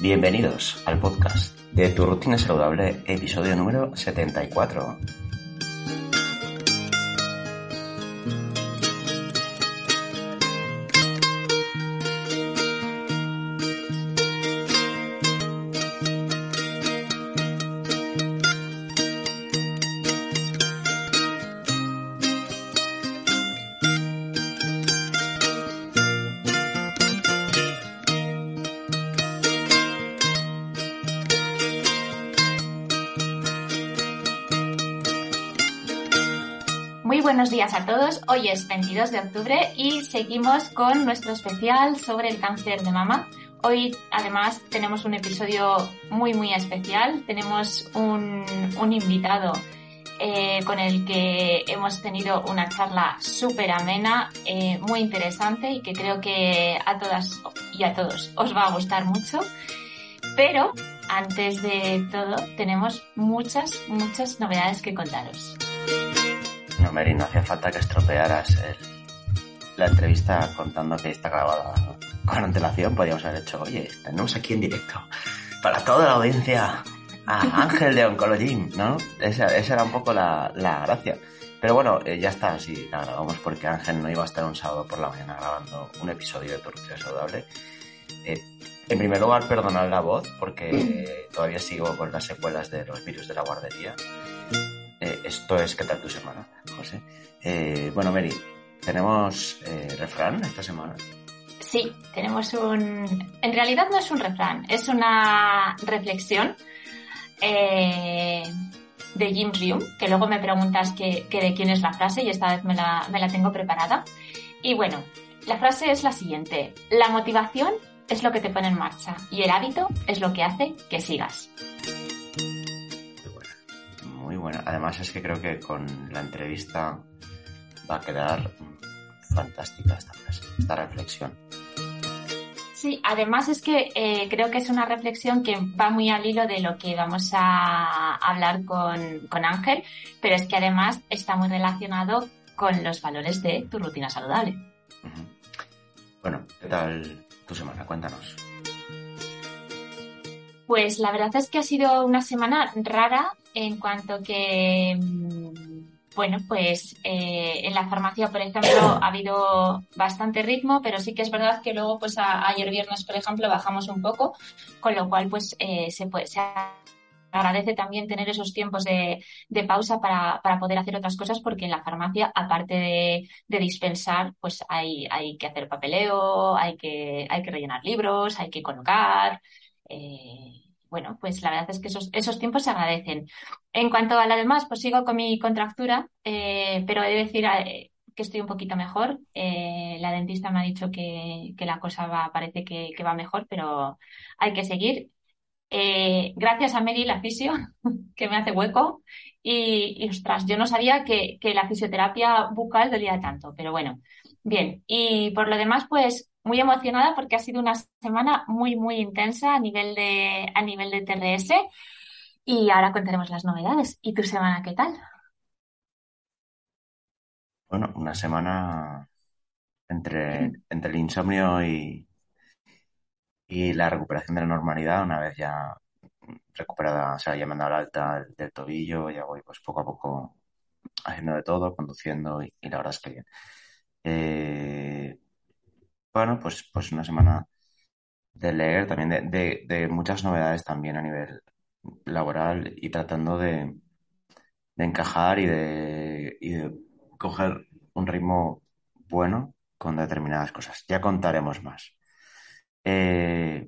Bienvenidos al podcast de Tu Rutina Saludable, episodio número 74. A todos. Hoy es 22 de octubre y seguimos con nuestro especial sobre el cáncer de mama. Hoy además tenemos un episodio muy muy especial. Tenemos un, un invitado eh, con el que hemos tenido una charla súper amena, eh, muy interesante y que creo que a todas y a todos os va a gustar mucho. Pero antes de todo tenemos muchas, muchas novedades que contaros. No, Mary, no hacía falta que estropearas el- la entrevista contando que está grabada con antelación. Podríamos haber hecho, oye, tenemos aquí en directo para toda la audiencia a Ángel de Oncology, ¿no? Esa, esa era un poco la, la gracia. Pero bueno, eh, ya está, sí, la grabamos porque Ángel no iba a estar un sábado por la mañana grabando un episodio de Tu Rutina Saludable. Eh, en primer lugar, perdonar la voz porque eh, todavía sigo con las secuelas de los virus de la guardería. Eh, esto es ¿Qué tal tu semana, José? Eh, bueno, Mary, ¿tenemos eh, refrán esta semana? Sí, tenemos un... En realidad no es un refrán, es una reflexión de Jim Rium, que luego me preguntas que, de quién es la frase y esta vez me la tengo preparada. Y bueno, la frase es la siguiente. La motivación es lo que te pone en marcha y el hábito es lo que hace que sigas. Muy buena. Además es que creo que con la entrevista va a quedar fantástica esta frase, esta reflexión. Sí, además es que eh, creo que es una reflexión que va muy al hilo de lo que vamos a hablar con, con Ángel, pero es que además está muy relacionado con los valores de tu rutina saludable. Bueno, ¿qué tal tu semana? Cuéntanos. Pues la verdad es que ha sido una semana rara en cuanto que, mm, bueno, pues eh, en la farmacia, por ejemplo, ha habido bastante ritmo, pero sí que es verdad que luego, pues a- ayer viernes, por ejemplo, bajamos un poco, con lo cual, pues eh, se puede, se agradece también tener esos tiempos de, de pausa para, para poder hacer otras cosas, porque en la farmacia, aparte de, de dispensar, pues hay, hay que hacer papeleo, hay que, hay que rellenar libros, hay que colocar. eh, bueno, pues la verdad es que esos, esos tiempos se agradecen. En cuanto a la demás, pues sigo con mi contractura, eh, pero he de decir eh, que estoy un poquito mejor. Eh, la dentista me ha dicho que, que la cosa va, parece que, va mejor, pero hay que seguir. Gracias a Mary, la fisio, que me hace hueco. Y, y, ostras, yo no sabía que, que la fisioterapia bucal dolía tanto, pero bueno, bien. Y por lo demás, pues muy emocionada porque ha sido una semana muy, muy intensa a nivel de, a nivel de TRS. Y ahora contaremos las novedades. ¿Y tu semana qué tal? Bueno, una semana entre, entre el insomnio y, y la recuperación de la normalidad, una vez ya recuperada, o sea, ya me han dado la alta del, tobillo, ya voy pues poco a poco haciendo de todo, conduciendo y, y la verdad es que bien. Eh, bueno, pues, pues una semana de leer, también de, de, muchas novedades también a nivel laboral y tratando de, de encajar y de, y de coger un ritmo bueno con determinadas cosas. Ya contaremos más. Eh,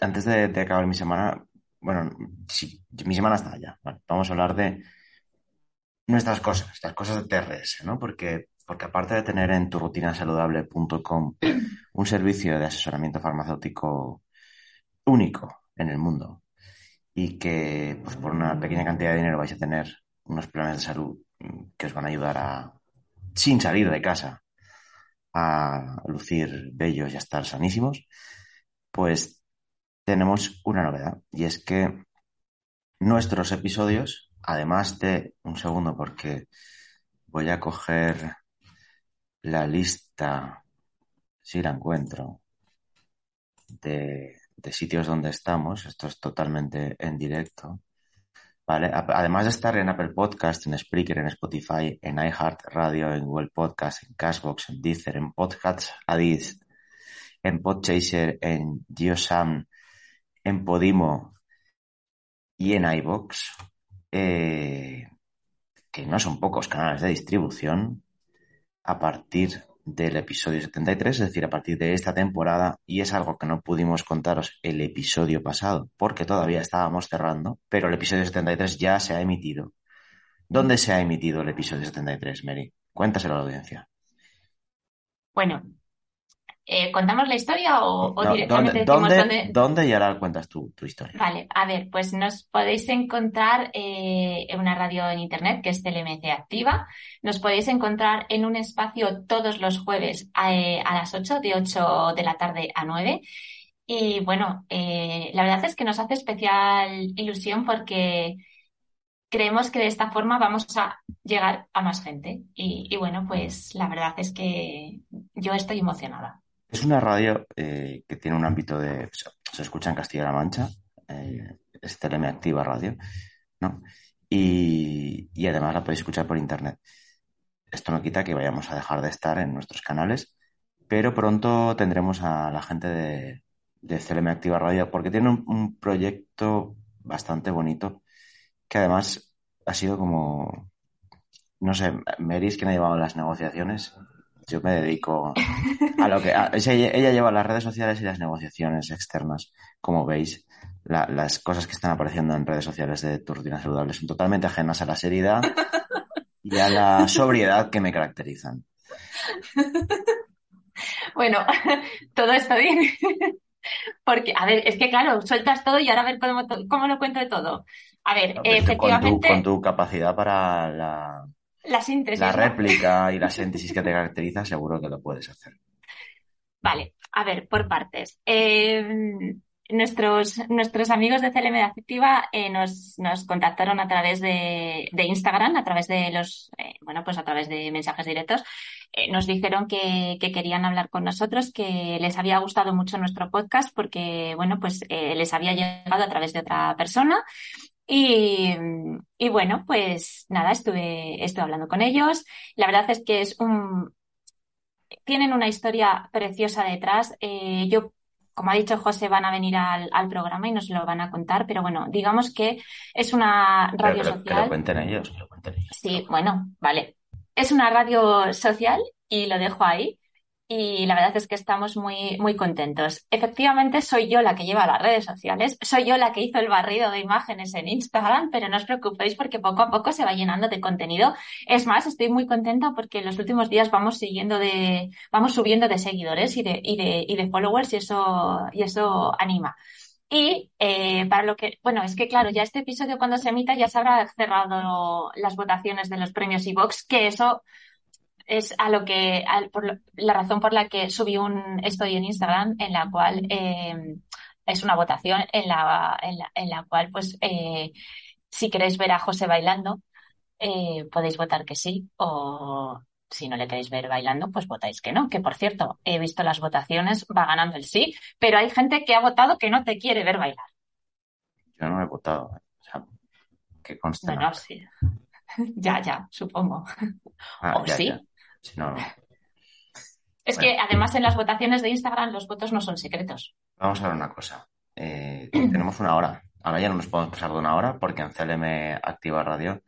antes de, de acabar mi semana, bueno, sí, mi semana está ya. Vale, vamos a hablar de nuestras cosas, las cosas de TRS, ¿no? Porque, porque aparte de tener en turrutinasaludable.com un servicio de asesoramiento farmacéutico único en el mundo y que pues por una pequeña cantidad de dinero vais a tener unos planes de salud mm, que os van a ayudar a, sin salir de casa, a lucir bellos y a estar sanísimos, pues tenemos una novedad y es que nuestros episodios, además de un segundo porque voy a coger la lista, si la encuentro, de, de sitios donde estamos, esto es totalmente en directo, ¿vale? Además de estar en Apple Podcast, en Spreaker, en Spotify, en iHeartRadio, en Google Podcast, en Cashbox, en Deezer, en Podcasts Addict, en Podchaser, en GeoSam, en Podimo y en iBox, eh, que no son pocos canales de distribución, a partir del episodio 73, es decir, a partir de esta temporada, y es algo que no pudimos contaros el episodio pasado, porque todavía estábamos cerrando, pero el episodio 73 ya se ha emitido. ¿Dónde se ha emitido el episodio 73, Mary? Cuéntaselo a la audiencia. Bueno, eh, ¿Contamos la historia o, directamente ¿dónde, dónde, dónde... y ahora cuentas tu, tu, historia? Vale, a ver, pues nos podéis encontrar eh, en una radio en internet que es TLMC Activa. Nos podéis encontrar en un espacio todos los jueves a, eh, a las 8, de 8 de la tarde a 9. Y bueno, la verdad es que nos hace especial ilusión porque creemos que de esta forma vamos a llegar a más gente. Y, y bueno, pues la verdad es que yo estoy emocionada. Es una radio eh, que tiene un ámbito de. Se escucha en Castilla-La Mancha, eh, es Teleme Activa Radio, ¿no? Y, y, además la podéis escuchar por internet. Esto no quita que vayamos a dejar de estar en nuestros canales, pero pronto tendremos a la gente de, de CLM Activa Radio porque tiene un, un proyecto bastante bonito que además ha sido como. No sé, Meris, quien ha llevado las negociaciones, yo me dedico a lo que... ella, lleva las redes sociales y las negociaciones externas. Como veis, las cosas que están apareciendo en redes sociales de tu rutina saludable son totalmente ajenas a la seriedad y a la sobriedad que me caracterizan. Bueno, todo está bien. Porque, a ver, es que claro, sueltas todo y ahora a ver cómo, cómo lo cuento de todo. A ver, efectivamente. con tu capacidad para la la síntesis. La réplica y la síntesis que te caracteriza, seguro que lo puedes hacer. Vale, a ver, por partes. Eh, nuestros, nuestros amigos de CLM Afectiva eh, nos, nos, contactaron a través de, de, Instagram, a través de los, eh, bueno, pues a través de mensajes directos. Eh, nos dijeron que, que, querían hablar con nosotros, que les había gustado mucho nuestro podcast porque, bueno, pues les había llegado a través de otra persona y, y, bueno, pues nada, estuve, estuve hablando con ellos. La verdad es que es un, tienen una historia preciosa detrás. Eh, yo, como ha dicho José, van a venir al, al, programa y nos lo van a contar, pero bueno, digamos que es una radio social. Que lo cuenten ellos, que lo cuenten ellos. Sí, bueno, vale. Es una radio social y lo dejo ahí y la verdad es que estamos muy, muy contentos. Efectivamente, soy yo la que lleva las redes sociales, soy yo la que hizo el barrido de imágenes en Instagram, pero no os preocupéis porque poco a poco se va llenando de contenido. Es más, estoy muy contenta porque en los últimos días vamos siguiendo de, vamos subiendo de seguidores y de, y de, y de followers y eso, y eso anima. Y eh, para lo que, bueno, es que claro, ya este episodio cuando se emita ya se habrá cerrado las votaciones de los premios iVox, que eso es a lo que, por la razón por la que subí un estoy en Instagram en la cual eh, es una votación en la, en la, en la cual, pues, eh, si queréis ver a José bailando, eh, podéis votar que sí o si no le queréis ver bailando, pues votáis que no. Que por cierto, he visto las votaciones, va ganando el sí, pero hay gente que ha votado que no te quiere ver bailar. Yo no he votado. O sea, que consta. Bueno, sí. ya, ya, supongo. Ah, o sí. No, Es que además en las votaciones de Instagram los votos no son secretos. Vamos a ver una cosa. Eh, tenemos una hora. Ahora ya no nos podemos pasar de una hora porque en CLM Activa Radio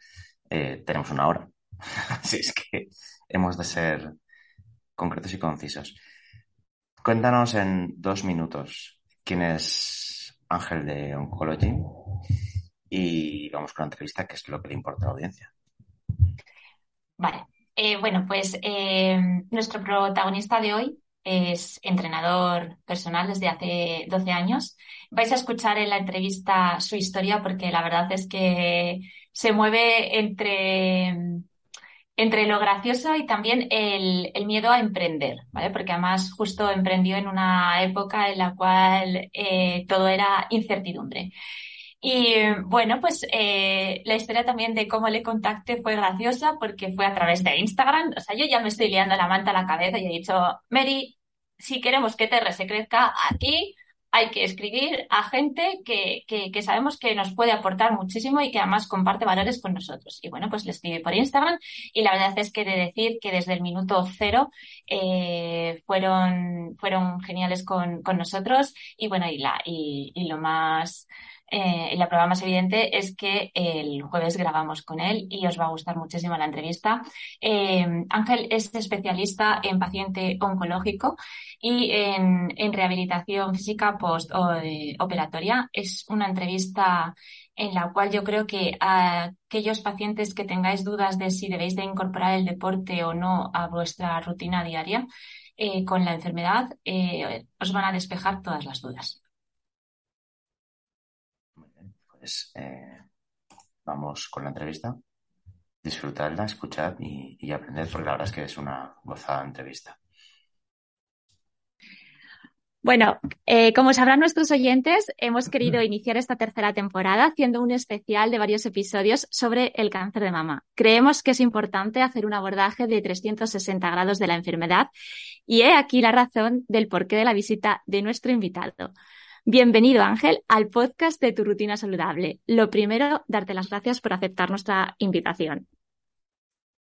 eh, tenemos una hora. Así es que hemos de ser concretos y concisos. Cuéntanos en dos minutos quién es Ángel de Oncology y vamos con la entrevista, que es lo que le importa a la audiencia. Vale. Eh, bueno, pues eh, nuestro protagonista de hoy es entrenador personal desde hace 12 años. Vais a escuchar en la entrevista su historia porque la verdad es que se mueve entre, entre lo gracioso y también el, el miedo a emprender, ¿vale? Porque además justo emprendió en una época en la cual eh, todo era incertidumbre. Y bueno, pues eh, la historia también de cómo le contacté fue graciosa porque fue a través de Instagram. O sea, yo ya me estoy liando la manta a la cabeza y he dicho, Mary, si queremos que TR se crezca aquí, hay que escribir a gente que, que, sabemos que nos puede aportar muchísimo y que además comparte valores con nosotros. Y bueno, pues le escribí por Instagram y la verdad es que de decir que desde el minuto cero eh, fueron, fueron geniales con, con nosotros y bueno, y, la, y, y lo más eh, la prueba más evidente es que el jueves grabamos con él y os va a gustar muchísimo la entrevista. Eh, Ángel es especialista en paciente oncológico y en, rehabilitación física post-operatoria. Es una entrevista en la cual yo creo que a aquellos pacientes que tengáis dudas de si debéis de incorporar el deporte o no a vuestra rutina diaria eh, con la enfermedad, os van a despejar todas las dudas. Pues eh, vamos con la entrevista, disfrutarla, escuchar y, aprender, porque la verdad es que es una gozada entrevista. Bueno, eh, como sabrán nuestros oyentes, hemos querido iniciar esta tercera temporada haciendo un especial de varios episodios sobre el cáncer de mama. Creemos que es importante hacer un abordaje de 360 grados de la enfermedad y he aquí la razón del porqué de la visita de nuestro invitado. Bienvenido, Ángel, al podcast de Tu Rutina Saludable. Lo primero, darte las gracias por aceptar nuestra invitación.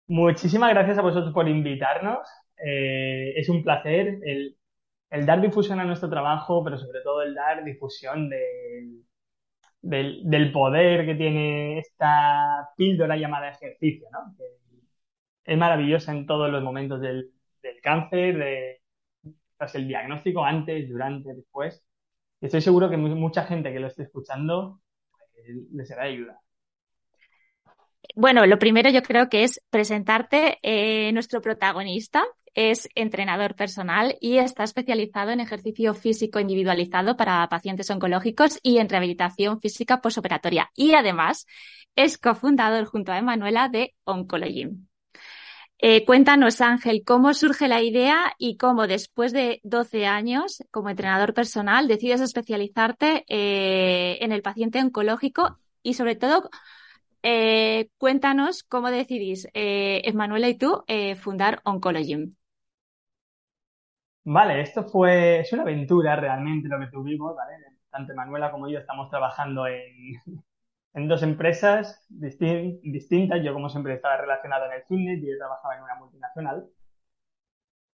Muchísimas gracias a vosotros por invitarnos. Eh, es un placer el, dar difusión a nuestro trabajo, pero sobre todo el dar difusión del, poder que tiene esta píldora llamada ejercicio, ¿no? es maravillosa en todos los momentos del, cáncer, de, tras el diagnóstico, antes, durante, después estoy seguro que mucha gente que lo esté escuchando pues, le será de ayuda. Bueno, lo primero yo creo que es presentarte. Eh, nuestro protagonista es entrenador personal y está especializado en ejercicio físico individualizado para pacientes oncológicos y en rehabilitación física posoperatoria. Y además es cofundador junto a Emanuela de Oncologym. Eh, cuéntanos, Ángel, cómo surge la idea y cómo después de 12 años como entrenador personal decides especializarte eh, en el paciente oncológico y sobre todo eh, cuéntanos cómo decidís, Emanuela y tú, fundar Oncology. Vale, esto fue, es una aventura realmente lo que tuvimos, ¿vale? Tanto Emanuela como yo estamos trabajando en, en dos empresas distintas. Yo, como siempre, estaba relacionado en el fitness y yo trabajaba en una multinacional.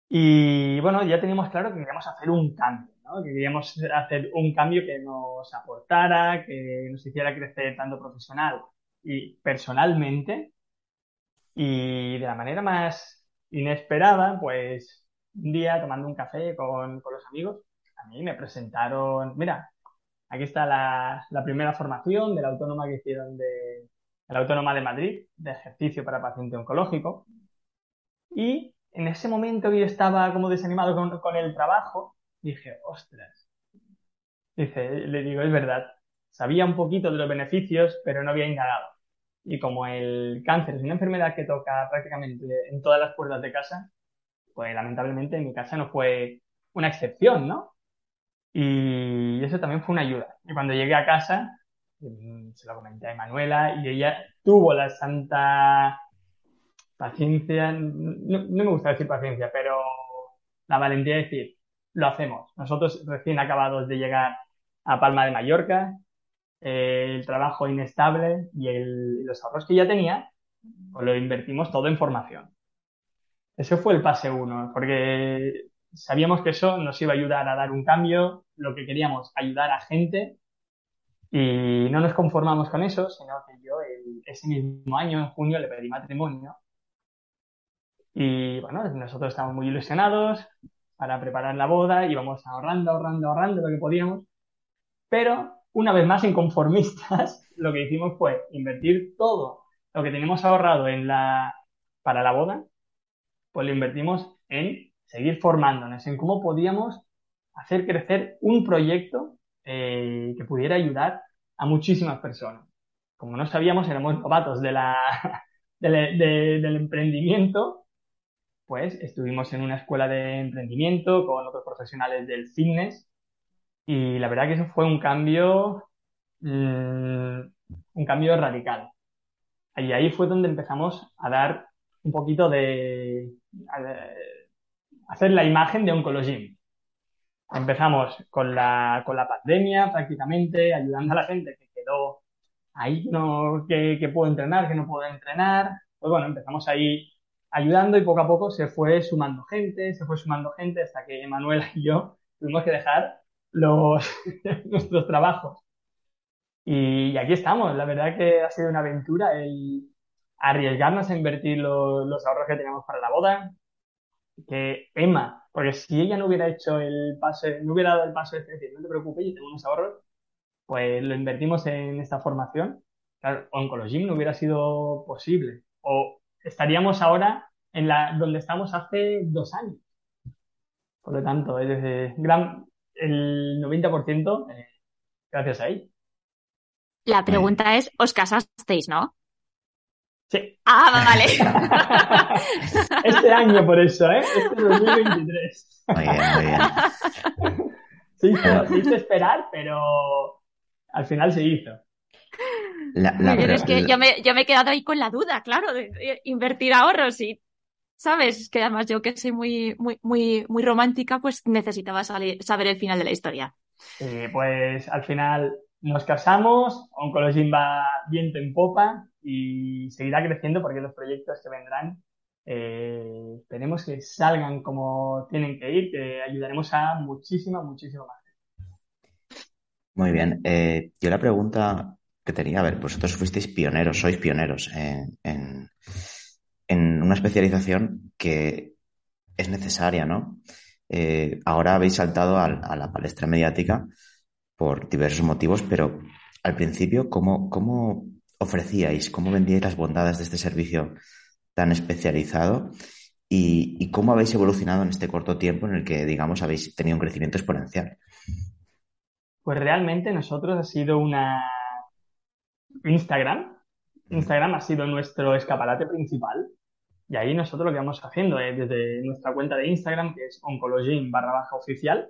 Y bueno, ya teníamos claro que queríamos hacer un cambio, ¿no? Que queríamos hacer un cambio que nos aportara, que nos hiciera crecer tanto profesional y personalmente. Y de la manera más inesperada, pues un día tomando un café con, con los amigos, a mí me presentaron, mira, Aquí está la, primera formación de la autónoma que hicieron de, la Autónoma de Madrid, de ejercicio para paciente oncológico. Y en ese momento yo estaba como desanimado con, el trabajo. Dije, ostras. Dice, le digo, es verdad. Sabía un poquito de los beneficios, pero no había indagado. Y como el cáncer es una enfermedad que toca prácticamente en todas las puertas de casa, pues lamentablemente en mi casa no fue una excepción, ¿no? Y eso también fue una ayuda. Y cuando llegué a casa, mm, se lo comenté a Emanuela y ella tuvo la santa paciencia, no, me gusta decir paciencia, pero la valentía de decir, lo hacemos. Nosotros recién acabados de llegar a Palma de Mallorca, eh, el trabajo inestable y los ahorros que ya tenía, pues lo invertimos todo en formación. Ese fue el pase uno, porque sabíamos que eso nos iba a ayudar a dar un cambio, lo que queríamos, ayudar a gente. Y no nos conformamos con eso, sino que yo ese mismo año, en junio, le pedí matrimonio. Y bueno, nosotros estábamos muy ilusionados para preparar la boda, íbamos ahorrando, ahorrando, ahorrando lo que podíamos. Pero, una vez más, inconformistas, lo que hicimos fue invertir todo lo que teníamos ahorrado en la, para la boda, pues lo invertimos en seguir formándonos en cómo podíamos hacer crecer un proyecto eh, que pudiera ayudar a muchísimas personas. Como no sabíamos, éramos novatos de del emprendimiento, pues estuvimos en una escuela de emprendimiento con otros profesionales del fitness y la verdad que eso fue un cambio, mm, un cambio radical. Y ahí fue donde empezamos a dar un poquito de, hacer la imagen de Oncologym. Empezamos con la, con la pandemia prácticamente, ayudando a la gente que quedó ahí, no, que, que entrenar, que no puedo entrenar. Pues bueno, empezamos ahí ayudando y poco a poco se fue sumando gente, se fue sumando gente hasta que Manuela y yo tuvimos que dejar los, nuestros trabajos. Y, aquí estamos. La verdad que ha sido una aventura el arriesgarnos a invertir los ahorros que teníamos para la boda. Que Emma, porque si ella no hubiera hecho el paso, no hubiera dado el paso de decir, no te preocupes, yo tengo unos ahorros, pues lo invertimos en esta formación. Claro, Oncologym no hubiera sido posible. O estaríamos ahora en la, donde estamos hace dos años. Por lo tanto, es gran, el 90% eh, gracias a ahí. La pregunta es, ¿os casasteis, no? Sí. Ah, vale. este año por eso, ¿eh? Este 2023. Muy bien, muy bien. Se hizo, se hizo esperar, pero al final se hizo. La, verdad- es que yo me, yo me he quedado ahí con la duda, claro, de, de invertir ahorros y, ¿sabes? Que además yo que soy muy, muy, muy, muy romántica, pues necesitaba salir- saber el final de la historia. Eh, pues al final nos casamos, Oncologym va viento en popa y seguirá creciendo porque los proyectos que vendrán eh, esperemos que salgan como tienen que ir, que ayudaremos a muchísima, muchísima más. Muy bien. Eh, yo la pregunta que tenía, a ver, vosotros fuisteis pioneros, sois pioneros en, en, una especialización que es necesaria, ¿no? Eh, ahora habéis saltado al- a, la palestra mediática por diversos motivos, pero al principio, ¿cómo, cómo ofrecíais, cómo vendíais las bondades de este servicio tan especializado y, y cómo habéis evolucionado en este corto tiempo en el que, digamos, habéis tenido un crecimiento exponencial? Pues realmente nosotros ha sido una Instagram. Instagram ha sido nuestro escaparate principal. Y ahí nosotros lo que vamos haciendo es desde nuestra cuenta de Instagram, que es oncologym barra baja oficial,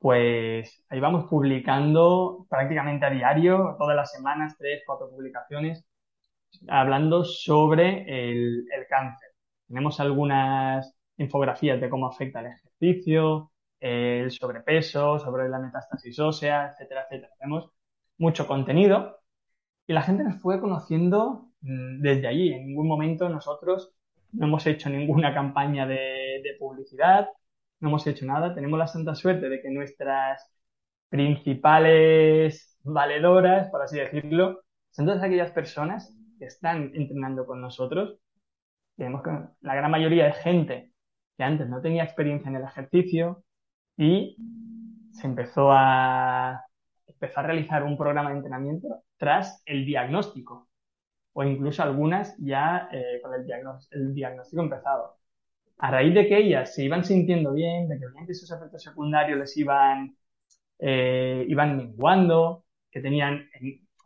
pues ahí vamos publicando prácticamente a diario, todas las semanas, tres, cuatro publicaciones, hablando sobre el, el cáncer. Tenemos algunas infografías de cómo afecta el ejercicio, el sobrepeso, sobre la metástasis ósea, etcétera, etcétera. Tenemos mucho contenido y la gente nos fue conociendo mm, desde allí. En ningún momento nosotros no hemos hecho ninguna campaña de, de publicidad, no hemos hecho nada. Tenemos la santa suerte de que nuestras principales valedoras, por así decirlo, son todas aquellas personas que están entrenando con nosotros. Tenemos que la gran mayoría de gente que antes no tenía experiencia en el ejercicio y se empezó a, empezó a realizar un programa de entrenamiento tras el diagnóstico o incluso algunas ya eh, con el, el diagnóstico empezado. A raíz de que ellas se iban sintiendo bien, de que veían que esos efectos secundarios les iban, eh, iban menguando, que tenían,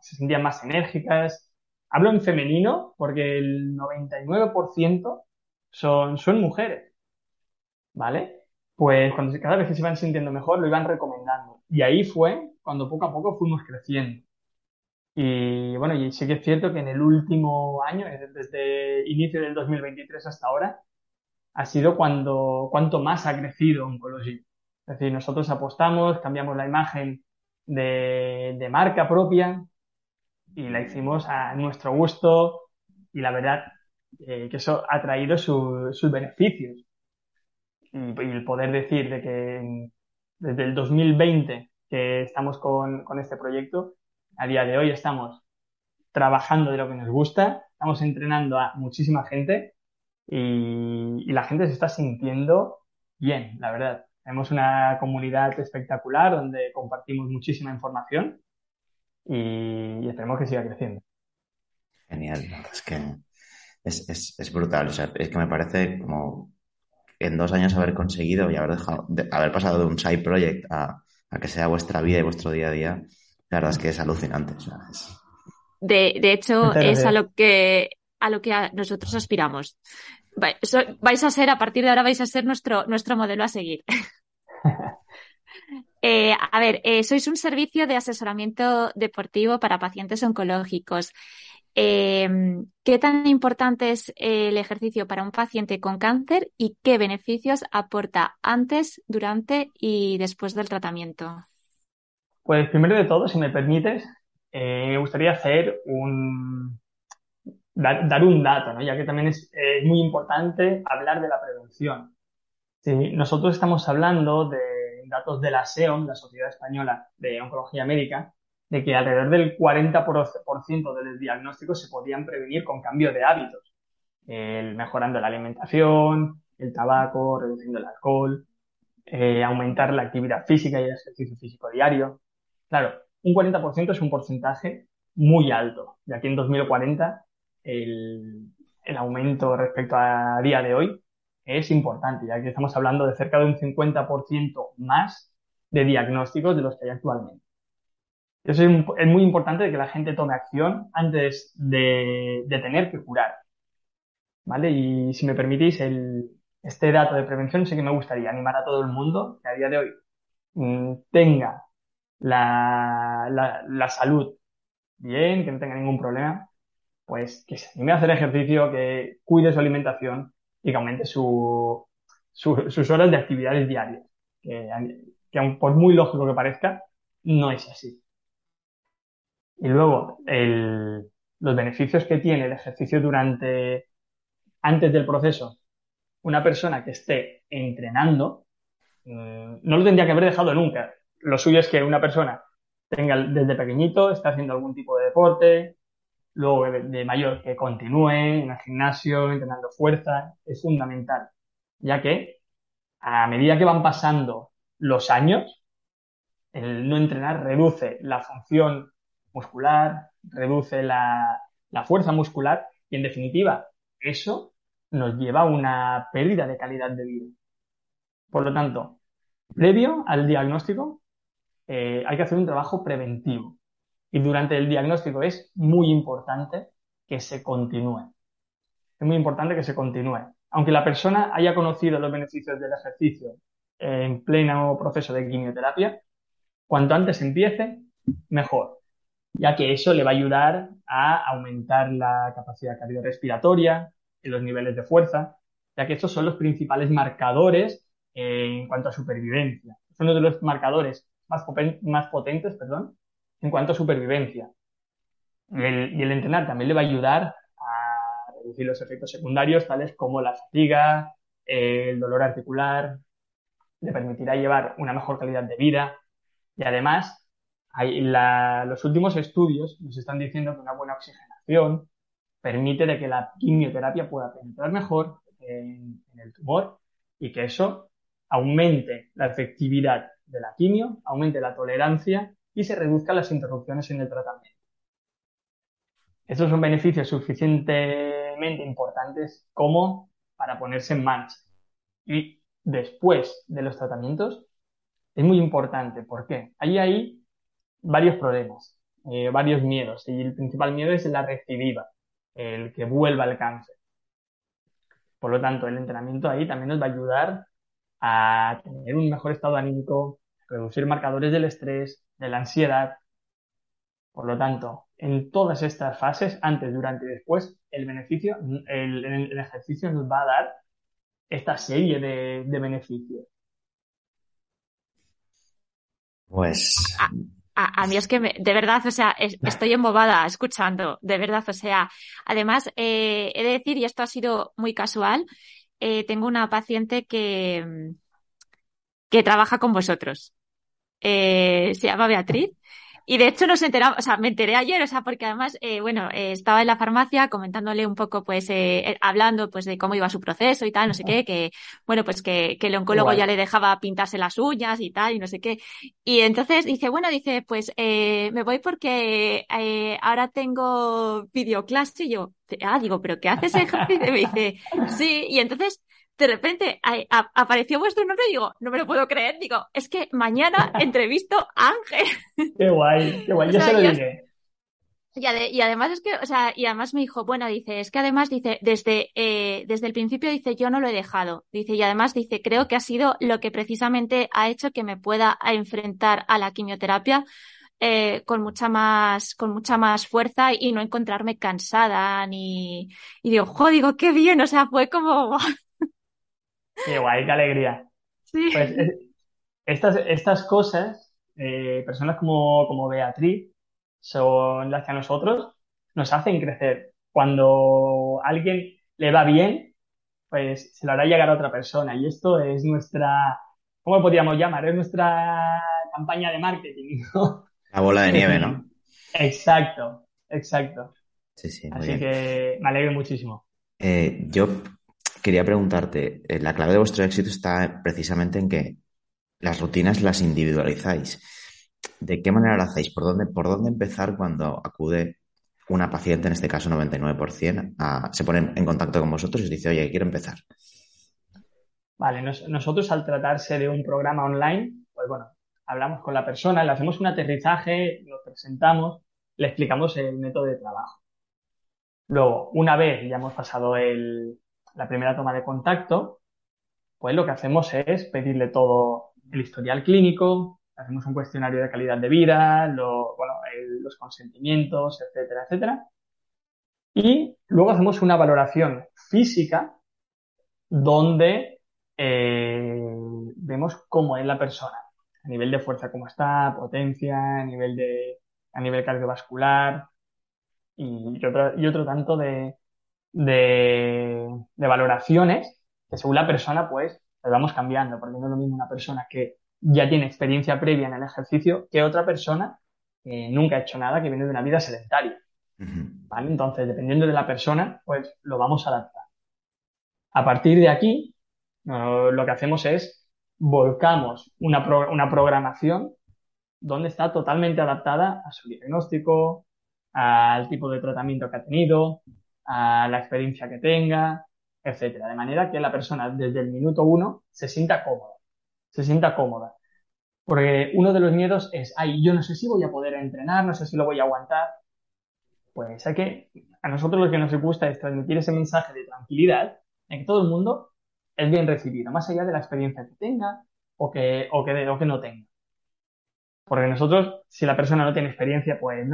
se sentían más enérgicas. Hablo en femenino porque el 99% son, mujeres, ¿vale? Pues cuando cada vez que se iban sintiendo mejor lo iban recomendando. Y ahí fue cuando poco a poco fuimos creciendo. Y bueno, sí que es cierto que en el último año, desde inicio del 2023 hasta ahora, ha sido cuando cuanto más ha crecido Oncology. Es decir, nosotros apostamos, cambiamos la imagen de, marca propia y la hicimos a nuestro gusto y la verdad eh, que eso ha traído su- sus beneficios. Y, y el poder decir de que desde el 2020 que estamos con, con este proyecto, a día de hoy estamos trabajando de lo que nos gusta, estamos entrenando a muchísima gente y, y la gente se está sintiendo bien, la verdad. Tenemos una comunidad espectacular donde compartimos muchísima información y, y esperemos que siga creciendo. Genial, la verdad es que es, es, es brutal. O sea, es que me parece como en dos años haber conseguido y haber dejado, de- haber pasado de un side project a, a que sea vuestra vida y vuestro día a día, la verdad es que es alucinante. o sea, es- De, de hecho, es a lo que, a lo que a- nosotros aspiramos. Vais a ser, a partir de ahora vais a ser nuestro, nuestro modelo a seguir. Eh, a ver, eh, sois un servicio de asesoramiento deportivo para pacientes oncológicos. Eh, ¿qué tan importante es el ejercicio para un paciente con cáncer y qué beneficios aporta antes, durante y después del tratamiento? Pues primero de todo, si me permites, me gustaría hacer un, dar, dar un dato, ¿no? Ya que también es, eh, muy importante hablar de la prevención. Sí, nosotros estamos hablando de datos de la SEOM, la Sociedad Española de Oncología Médica, de que alrededor del 40% de los diagnósticos se podían prevenir con cambio de hábitos, mejorando la alimentación, el tabaco, reduciendo el alcohol, eh, aumentar la actividad física y el ejercicio físico diario. Claro, un 40% es un porcentaje muy alto, ya que en 2040 el, aumento respecto a día de hoy es importante, ya que estamos hablando de cerca de un 50% más de diagnósticos de los que hay actualmente. Eso es, muy importante que la gente tome acción antes de, tener que curar. ¿Vale? Y si me permitís, el, este dato de prevención sí que me gustaría animar a todo el mundo que a día de hoy mm, tenga la, la salud bien, que no tenga ningún problema, pues que se anime a hacer ejercicio, que cuide su alimentación y que aumente su, su- sus horas de actividades diarias. Que, aun por muy lógico que parezca, no es así. Y luego, los beneficios que tiene el ejercicio durante, antes del proceso, una persona que esté entrenando, mm, no lo tendría que haber dejado nunca. Lo suyo es que una persona tenga desde pequeñito, está haciendo algún tipo de deporte, luego de, mayor que continúe en el gimnasio, entrenando fuerza, es fundamental, ya que a medida que van pasando los años, el no entrenar reduce la función muscular, reduce la, la fuerza muscular y en definitiva eso nos lleva a una pérdida de calidad de vida. Por lo tanto, previo al diagnóstico eh, hay que hacer un trabajo preventivo y durante el diagnóstico es muy importante que se continúe. Es muy importante que se continúe. Aunque la persona haya conocido los beneficios del ejercicio en pleno proceso de quimioterapia, cuanto antes empiece, mejor, ya que eso le va a ayudar a aumentar la capacidad cardiorrespiratoria y los niveles de fuerza, ya que estos son los principales marcadores en cuanto a supervivencia. Es uno de los marcadores más, más potentes, perdón, en cuanto a supervivencia. El- y el entrenar también le va a ayudar a reducir los efectos secundarios, tales como la fatiga, el dolor articular, le permitirá llevar una mejor calidad de vida y además los últimos estudios nos están diciendo que una buena oxigenación permite de que la quimioterapia pueda penetrar mejor en, en el tumor y que eso aumente la efectividad de la quimio, aumente la tolerancia y se reduzcan las interrupciones en el tratamiento. Estos son beneficios suficientemente importantes como para ponerse en marcha. Y después de los tratamientos es muy importante. ¿Por qué? Hay ahí varios problemas, eh, varios miedos. Y el principal miedo es la recidiva, el que vuelva el cáncer. Por lo tanto, el entrenamiento ahí también nos va a ayudar a tener un mejor estado anímico, reducir marcadores del estrés, de la ansiedad. Por lo tanto, en todas estas fases, antes, durante y después, el beneficio, el, el ejercicio nos va a dar esta serie de, de beneficios. Pues A, a mí es que, me- de verdad, o sea, es- estoy embobada escuchando, de verdad, o sea, además, eh, he de decir, y esto ha sido muy casual, eh, tengo una paciente que, que trabaja con vosotros. Eh, se llama Beatriz. Y de hecho nos enteramos, o sea, me enteré ayer, o sea, porque además, eh, bueno, eh, estaba en la farmacia comentándole un poco, pues, eh, eh, hablando, pues, de cómo iba su proceso y tal, no sé qué, que, bueno, pues que, que el oncólogo ya le dejaba pintarse las uñas y tal, y no sé qué. Y entonces dice, bueno, dice, pues, eh, me voy porque eh, ahora tengo videoclase y yo, ah, digo, ¿pero qué haces ejercicio? Y me dice, sí, y entonces de repente apareció vuestro nombre y digo, no me lo puedo creer. Digo, es que mañana entrevisto a Ángel. Qué guay, qué guay, yo se lo diré. Y, además es que, o sea, y además me dijo, bueno, dice, es que además dice, desde, eh, desde el principio dice, yo no lo he dejado. Dice, y además dice, creo que ha sido lo que precisamente ha hecho que me pueda enfrentar a la quimioterapia eh, con mucha más, con mucha más fuerza y no encontrarme cansada ni, y digo, jo, digo, qué bien, o sea, fue como, qué guay, qué alegría. Sí. Pues estas, estas cosas, eh, personas como, como Beatriz, son las que a nosotros nos hacen crecer. Cuando a alguien le va bien, pues se lo hará llegar a otra persona. Y esto es nuestra, ¿cómo podríamos llamar? Es nuestra campaña de marketing, ¿no? La bola de nieve, ¿no? Exacto, exacto. Sí, sí. Así que me alegro muchísimo. Eh, yo quería preguntarte, eh, la clave de vuestro éxito está precisamente en que las rutinas las individualizáis. ¿De qué manera lo hacéis? ¿Por dónde, por dónde empezar cuando acude una paciente, en este caso 99%, se pone en contacto con vosotros y os dice, oye, quiero empezar? Vale, nosotros al tratarse de un programa online, pues bueno, hablamos con la persona, le hacemos un aterrizaje, lo presentamos, le explicamos el método de trabajo. Luego, una vez ya hemos pasado la primera toma de contacto, pues lo que hacemos es pedirle todo el historial clínico, hacemos un cuestionario de calidad de vida, los consentimientos, etcétera, etcétera. Y luego hacemos una valoración física donde eh, vemos cómo es la persona, a nivel de fuerza cómo está, potencia, a nivel de a nivel cardiovascular y, otro, y otro tanto de, de, de valoraciones que según la persona pues las vamos cambiando, porque no es lo mismo una persona que ya tiene experiencia previa en el ejercicio que otra persona que nunca ha hecho nada, que viene de una vida sedentaria. ¿Vale? Entonces, dependiendo de la persona, pues lo vamos a adaptar. A partir de aquí, lo que hacemos es volcamos una, una programación donde está totalmente adaptada a su diagnóstico, al tipo de tratamiento que ha tenido, a la experiencia que tenga, etcétera. De manera que la persona desde el minuto uno se sienta cómoda se sienta cómoda. Porque uno de los miedos es, ay, yo no sé si voy a poder entrenar, no sé si lo voy a aguantar. Pues hay que, a nosotros lo que nos gusta es transmitir ese mensaje de tranquilidad en que todo el mundo es bien recibido, más allá de la experiencia que tenga o que, o que, o que no tenga. Porque nosotros, si la persona no tiene experiencia, pues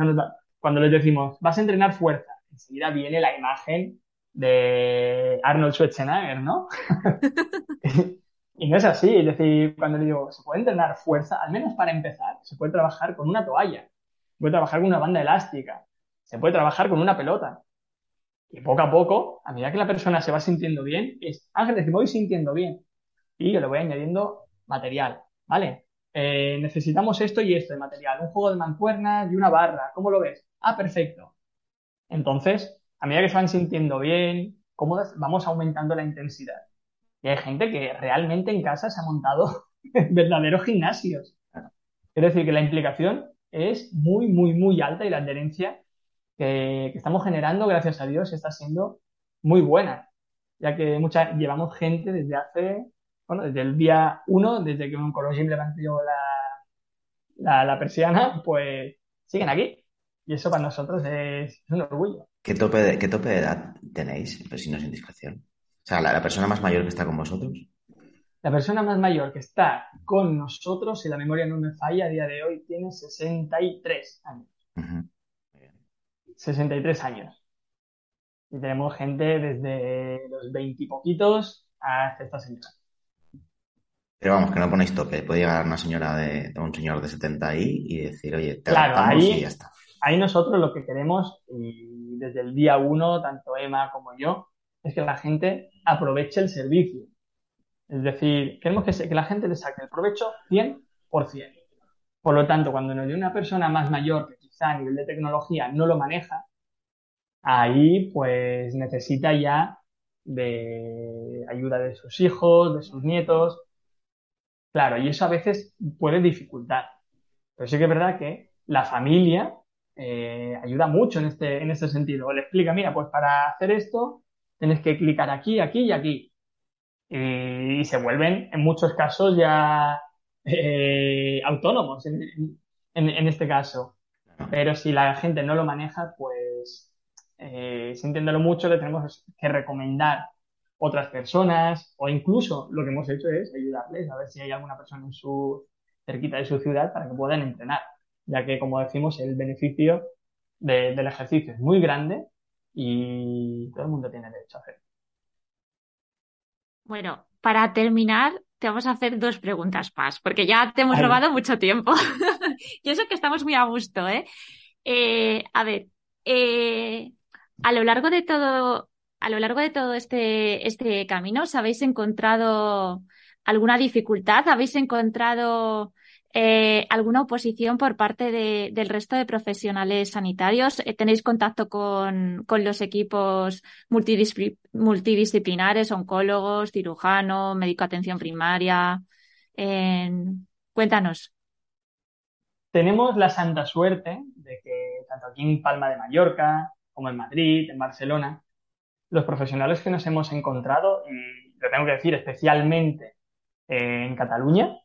cuando les decimos, vas a entrenar fuerza, enseguida viene la imagen de Arnold Schwarzenegger, ¿no? Y no es así, es decir, cuando le digo, se puede entrenar fuerza, al menos para empezar, se puede trabajar con una toalla, se puede trabajar con una banda elástica, se puede trabajar con una pelota. Y poco a poco, a medida que la persona se va sintiendo bien, es, Ángel, me voy sintiendo bien. Y yo le voy añadiendo material, ¿vale? Eh, necesitamos esto y esto de material, un juego de mancuernas y una barra, ¿cómo lo ves? Ah, perfecto. Entonces, a medida que se van sintiendo bien, cómodas, vamos aumentando la intensidad. Y hay gente que realmente en casa se ha montado verdaderos gimnasios. Es decir, que la implicación es muy, muy, muy alta y la adherencia que, estamos generando, gracias a Dios, está siendo muy buena. Ya que mucha, llevamos gente desde hace, bueno, desde el día uno, desde que un Colossim levantó la, la, persiana, pues siguen aquí. Y eso para nosotros es, un orgullo. ¿Qué tope, de, ¿Qué tope de edad tenéis, pues, si no es indiscreción? O sea, la, persona más mayor que está con vosotros. La persona más mayor que está con nosotros, si la memoria no me falla, a día de hoy tiene 63 años. 63 años. Y tenemos gente desde los 20 y poquitos hasta esta señora. Pero vamos, que no ponéis tope. Puede llegar una señora de, un señor de 70 ahí y decir, oye, te claro, ahí, y ya está. Ahí nosotros lo que queremos, desde el día uno, tanto Emma como yo, es que la gente aproveche el servicio. Es decir, queremos que, que la gente le saque el provecho 100%. Por lo tanto, cuando nos viene una persona más mayor que quizá a nivel de tecnología no lo maneja, ahí pues necesita ya de ayuda de sus hijos, de sus nietos. Claro, y eso a veces puede dificultar. Pero sí que es verdad que la familia eh, ayuda mucho en este, en este sentido. O le explica, mira, pues para hacer esto tienes que clicar aquí, aquí y aquí. y, se vuelven en muchos casos ya eh, autónomos en, en, este caso. Pero si la gente no lo maneja, pues eh, sintiéndolo mucho le tenemos que recomendar otras personas o incluso lo que hemos hecho es ayudarles a ver si hay alguna persona en su cerquita de su ciudad para que puedan entrenar, ya que como decimos el beneficio del ejercicio es muy grande y todo el mundo tiene derecho a hacerlo. Bueno, para terminar, te vamos a hacer dos preguntas más, porque ya te hemos robado mucho tiempo. y eso que estamos muy a gusto, ¿eh? eh a ver, eh, a lo largo de todo, a lo largo de todo este, este camino, ¿os habéis encontrado alguna dificultad? ¿Habéis encontrado eh, alguna oposición por parte del resto de profesionales sanitarios? Eh, ¿Tenéis contacto con, los equipos multidisciplinares, oncólogos, cirujano, médico de atención primaria? cuéntanos. Tenemos la santa suerte de que tanto aquí en Palma de Mallorca como en Madrid, en Barcelona, los profesionales que nos hemos encontrado, y lo tengo que decir especialmente en Cataluña,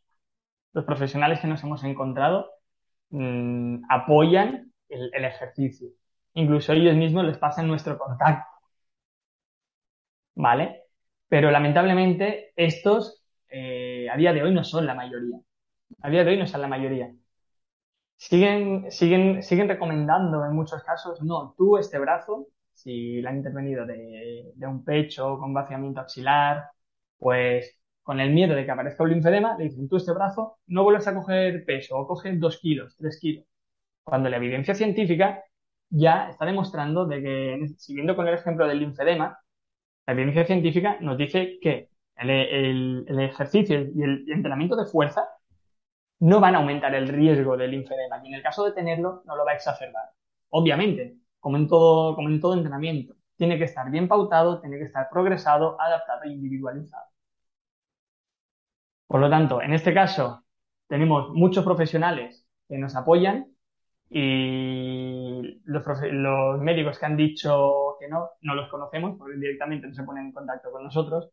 los profesionales que nos hemos encontrado mm, apoyan el, ejercicio. Incluso ellos mismos les pasan nuestro contacto. ¿Vale? Pero lamentablemente estos eh, a día de hoy no son la mayoría. A día de hoy no son la mayoría. Siguen, siguen, siguen recomendando en muchos casos, no, tú este brazo, si le han intervenido de, de un pecho con vaciamiento axilar, pues con el miedo de que aparezca un linfedema, le dicen, tú este brazo no vuelves a coger peso o coges dos kilos, tres kilos. Cuando la evidencia científica ya está demostrando de que, siguiendo con el ejemplo del linfedema, la evidencia científica nos dice que el, ejercicio y el entrenamiento de fuerza no van a aumentar el riesgo del linfedema y en el caso de tenerlo no lo va a exacerbar. Obviamente, como en todo, como en todo entrenamiento, tiene que estar bien pautado, tiene que estar progresado, adaptado e individualizado. Por lo tanto, en este caso, tenemos muchos profesionales que nos apoyan y los, médicos que han dicho que no, no los conocemos porque directamente no se ponen en contacto con nosotros,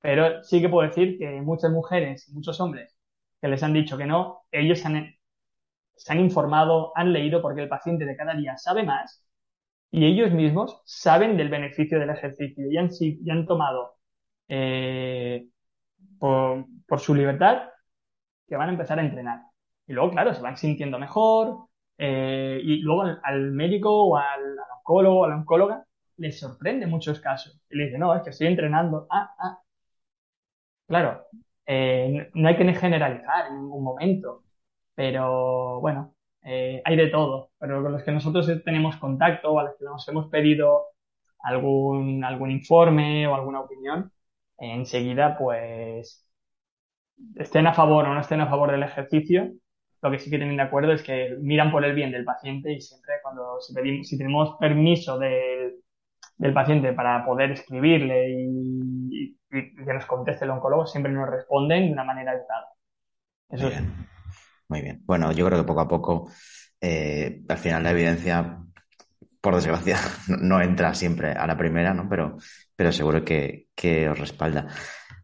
pero sí que puedo decir que muchas mujeres y muchos hombres que les han dicho que no, ellos se han, informado, han leído porque el paciente de cada día sabe más y ellos mismos saben del beneficio del ejercicio y han, y han tomado eh, por, su libertad que van a empezar a entrenar. Y luego, claro, se van sintiendo mejor eh, y luego al, médico o al, oncólogo o a la oncóloga les sorprende muchos casos. Y le dice, no, es que estoy entrenando. Ah, ah. Claro, eh, no hay que generalizar en ningún momento, pero bueno, eh, hay de todo. Pero con los que nosotros tenemos contacto o a los que nos hemos pedido algún, algún informe o alguna opinión, enseguida, pues, estén a favor o no estén a favor del ejercicio, lo que sí que tienen de acuerdo es que miran por el bien del paciente y siempre cuando si, pedimos, si tenemos permiso del, del paciente para poder escribirle y, que nos conteste el oncólogo, siempre nos responden de una manera educada. Eso Muy bien. Muy bien. Bueno, yo creo que poco a poco, eh, al final la evidencia por desgracia, no entra siempre a la primera, ¿no? Pero, pero seguro que, os respalda.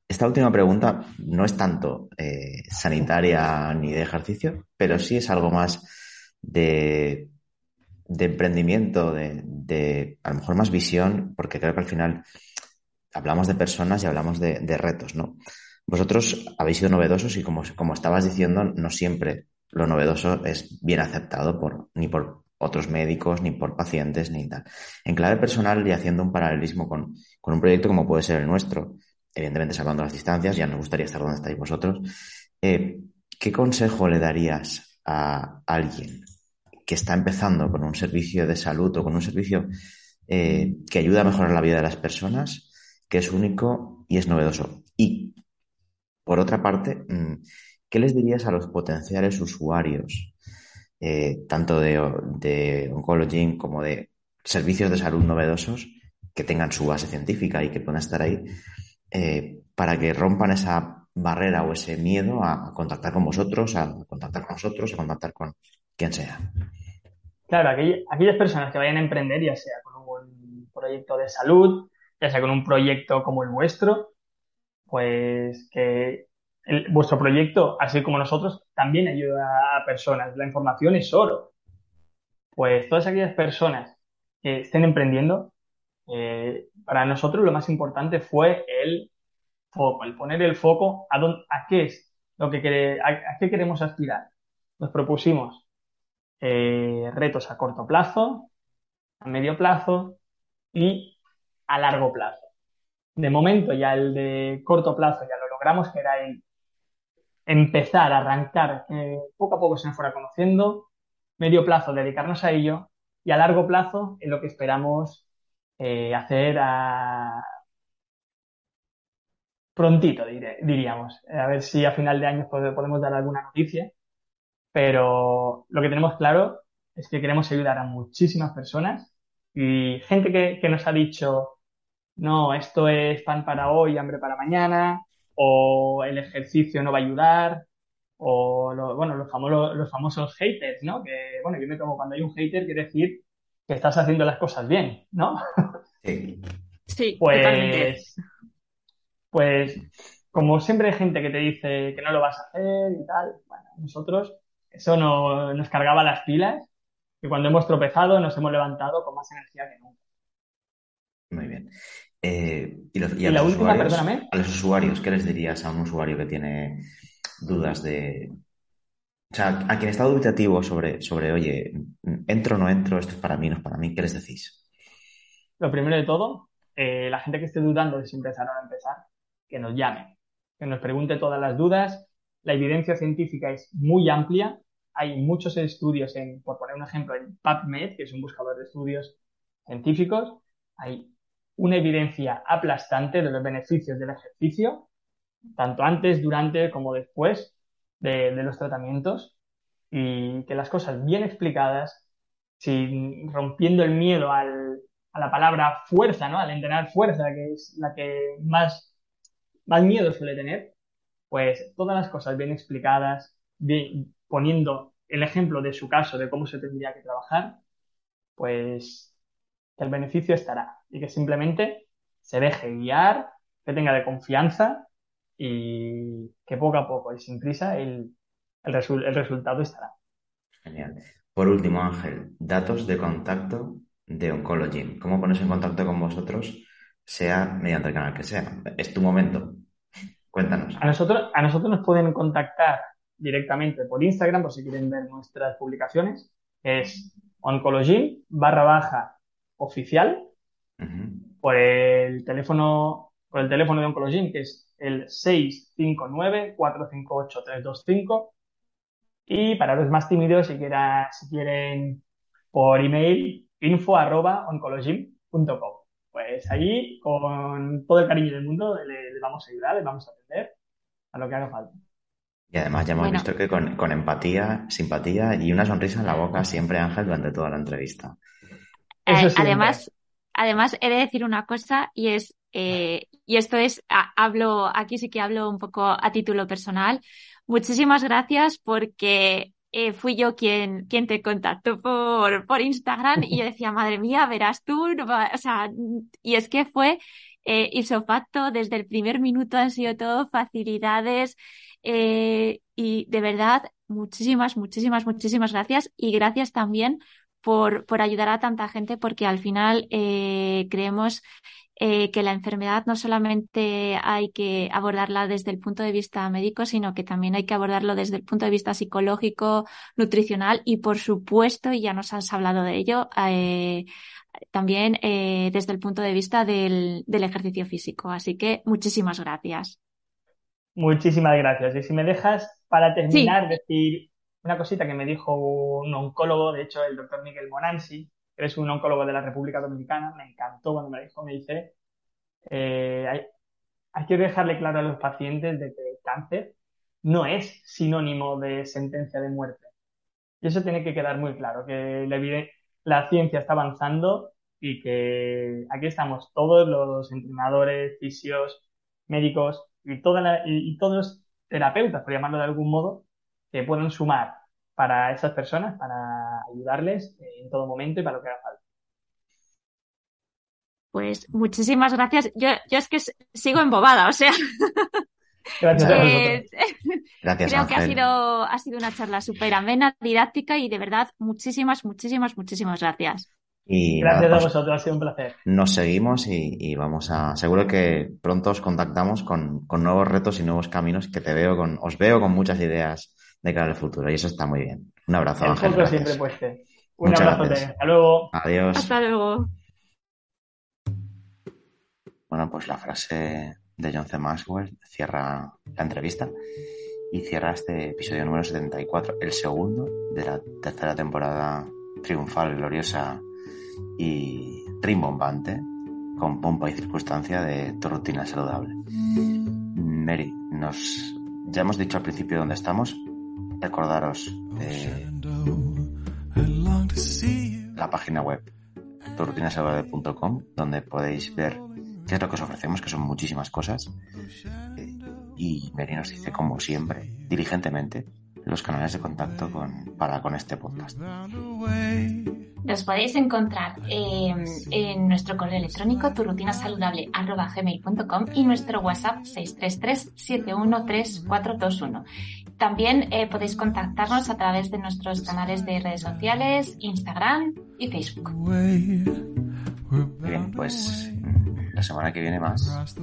Esta última pregunta no es tanto eh, sanitaria ni de ejercicio, pero sí es algo más de, de emprendimiento, de, a lo mejor más visión, porque creo que al final hablamos de personas y hablamos de, retos, ¿no? Vosotros habéis sido novedosos y como, como estabas diciendo, no siempre lo novedoso es bien aceptado por, ni por otros médicos, ni por pacientes, ni tal. En clave personal y haciendo un paralelismo con, un proyecto como puede ser el nuestro, evidentemente salvando las distancias, ya nos gustaría estar donde estáis vosotros, eh, ¿qué consejo le darías a alguien que está empezando con un servicio de salud o con un servicio eh, que ayuda a mejorar la vida de las personas, que es único y es novedoso? Y, por otra parte, mm, ¿qué les dirías a los potenciales usuarios eh, tanto de, de oncology como de servicios de salud novedosos que tengan su base científica y que puedan estar ahí eh, para que rompan esa barrera o ese miedo a contactar con vosotros, a contactar con nosotros, a contactar con quien sea. Claro, aquellas personas que vayan a emprender, ya sea con un proyecto de salud, ya sea con un proyecto como el vuestro, pues que vuestro proyecto, así como nosotros, también ayuda a personas. La información es oro. Pues todas aquellas personas que estén emprendiendo, eh, para nosotros lo más importante fue el foco, el poner el foco a, dónde, a qué es lo que queremos aspirar. Nos propusimos eh, retos a corto plazo, a medio plazo y a largo plazo. De momento ya el de corto plazo ya lo logramos, que era el empezar a arrancar, que poco a poco se nos fuera conociendo, medio plazo dedicarnos a ello y a largo plazo en lo que esperamos eh, hacer a... prontito, diríamos. A ver si a final de año podemos dar alguna noticia, pero lo que tenemos claro es que queremos ayudar a muchísimas personas y gente que, que nos ha dicho, no, esto es pan para hoy, hambre para mañana, o el ejercicio no va a ayudar, o bueno, los famosos, haters, ¿no? Que, bueno, yo me tomo cuando hay un hater, quiere decir que estás haciendo las cosas bien, ¿no? Sí. Sí, pues, pues, como siempre hay gente que te dice que no lo vas a hacer y tal, bueno, nosotros eso no, nos cargaba las pilas y cuando hemos tropezado nos hemos levantado con más energía que nunca. Muy bien. Eh, y, a, los usuarios, a los usuarios, ¿qué les dirías a un usuario que tiene dudas de... O sea, a quien está dubitativo sobre, sobre, oye, entro o no entro, esto es para mí, no es para mí, ¿qué les decís? Lo primero de todo, eh, la gente que esté dudando de si empezar o no empezar, que nos llame, que nos pregunte todas las dudas. La evidencia científica es muy amplia. Hay muchos estudios, en, por poner un ejemplo, en PubMed, que es un buscador de estudios científicos. Hay una evidencia aplastante de los beneficios del ejercicio, tanto antes, durante como después de, los tratamientos, y que las cosas bien explicadas, sin rompiendo el miedo a la palabra fuerza, ¿no? Al entrenar fuerza, que es la que más, más miedo suele tener, pues todas las cosas bien explicadas, poniendo el ejemplo de su caso, de cómo se tendría que trabajar, pues el beneficio estará y que simplemente se deje guiar, que tenga de confianza y que poco a poco y sin prisa el, el, el resultado estará. Genial. Por último, Ángel, datos de contacto de Oncology. ¿Cómo pones en contacto con vosotros, sea mediante el canal que sea? Es tu momento. Cuéntanos. A nosotros, a nosotros nos pueden contactar directamente por Instagram, por si quieren ver nuestras publicaciones. Es Oncology barra baja oficial por el teléfono, por el teléfono de Oncologin, que es el 659-458-325. Y para los más tímidos, si, si quieren por email, info arroba Pues allí, con todo el cariño del mundo, le, vamos a ayudar, le vamos a atender a lo que haga falta. Y además ya hemos visto que con, con, empatía, simpatía y una sonrisa en la boca siempre Ángel durante toda la entrevista. Eh, además, además, he de decir una cosa y es, eh, y esto es, hablo, aquí sí que hablo un poco a título personal. Muchísimas gracias porque eh, fui yo quien, quien te contactó por, por Instagram y yo decía, madre mía, verás tú, o sea, y es que fue eh, isofacto, desde el primer minuto han sido todo facilidades y de verdad, muchísimas, muchísimas, muchísimas gracias y gracias también por, por ayudar a tanta gente, porque al final eh, creemos eh, que la enfermedad no solamente hay que abordarla desde el punto de vista médico, sino que también hay que abordarlo desde el punto de vista psicológico, nutricional y, por supuesto, y ya nos has hablado de ello, eh, también desde el punto de vista del, del ejercicio físico. Así que muchísimas gracias. Muchísimas gracias. Y si me dejas, para terminar, decir una cosita que me dijo un oncólogo, de hecho, el doctor Miguel Monansi, que es un oncólogo de la República Dominicana, me encantó cuando me dijo, me dice, eh, hay, que dejarle claro a los pacientes de que el cáncer no es sinónimo de sentencia de muerte. Y eso tiene que quedar muy claro, que la, ciencia está avanzando y que aquí estamos todos los entrenadores, fisios, médicos y, y, todos terapeutas, por llamarlo de algún modo, que puedan sumar para esas personas, para ayudarles en todo momento y para lo que haga falta. Pues muchísimas gracias. Yo, yo es que sigo embobada, o sea. Gracias a eh, Gracias, creo que ha sido, ha sido una charla súper amena, didáctica y de verdad muchísimas, muchísimas, muchísimas gracias. Y Gracias nada, a pues, vosotros, ha sido un placer. nos seguimos y, y vamos a. Seguro que pronto os contactamos con, con nuevos retos y nuevos caminos que te veo con. Os veo con muchas ideas de cara al futuro y eso está muy bien. Un abrazo, El Ángel. siempre pueste. Un Muchas abrazote. gracias. Hasta luego. Adiós. Hasta luego. Bueno, pues la frase de John C. Maxwell cierra la entrevista y cierra este episodio número 74, el segundo de la tercera temporada triunfal, gloriosa y rimbombante, con pompa y circunstancia de tu rutina saludable. Mary, nos ya hemos dicho al principio dónde estamos. Recordaros eh, la página web turrutinasaludable.com donde podéis ver qué es lo que os ofrecemos, que son muchísimas cosas. Eh, y Mary nos dice, como siempre, diligentemente, los canales de contacto con, para con este podcast. Los podéis encontrar eh, en nuestro correo electrónico turrutinasaludable.gmail.com y nuestro WhatsApp 633-713-421. También eh, podéis contactarnos a través de nuestros canales de redes sociales, Instagram y Facebook. Bien, pues mm, la semana que viene más.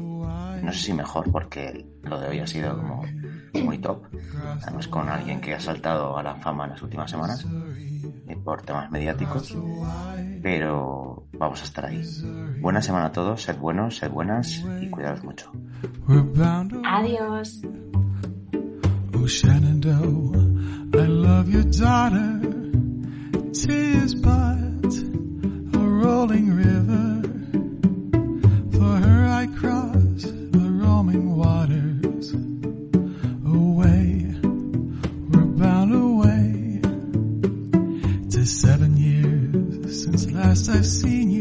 No sé si mejor, porque lo de hoy ha sido como muy top. Además, con alguien que ha saltado a la fama en las últimas semanas por temas mediáticos. Pero vamos a estar ahí. Buena semana a todos, sed buenos, sed buenas y cuidados mucho. Adiós. Oh, Shenandoah, I love your daughter. Tears but a rolling river. For her I cross the roaming waters. Away, we're bound away. To seven years since last I've seen you.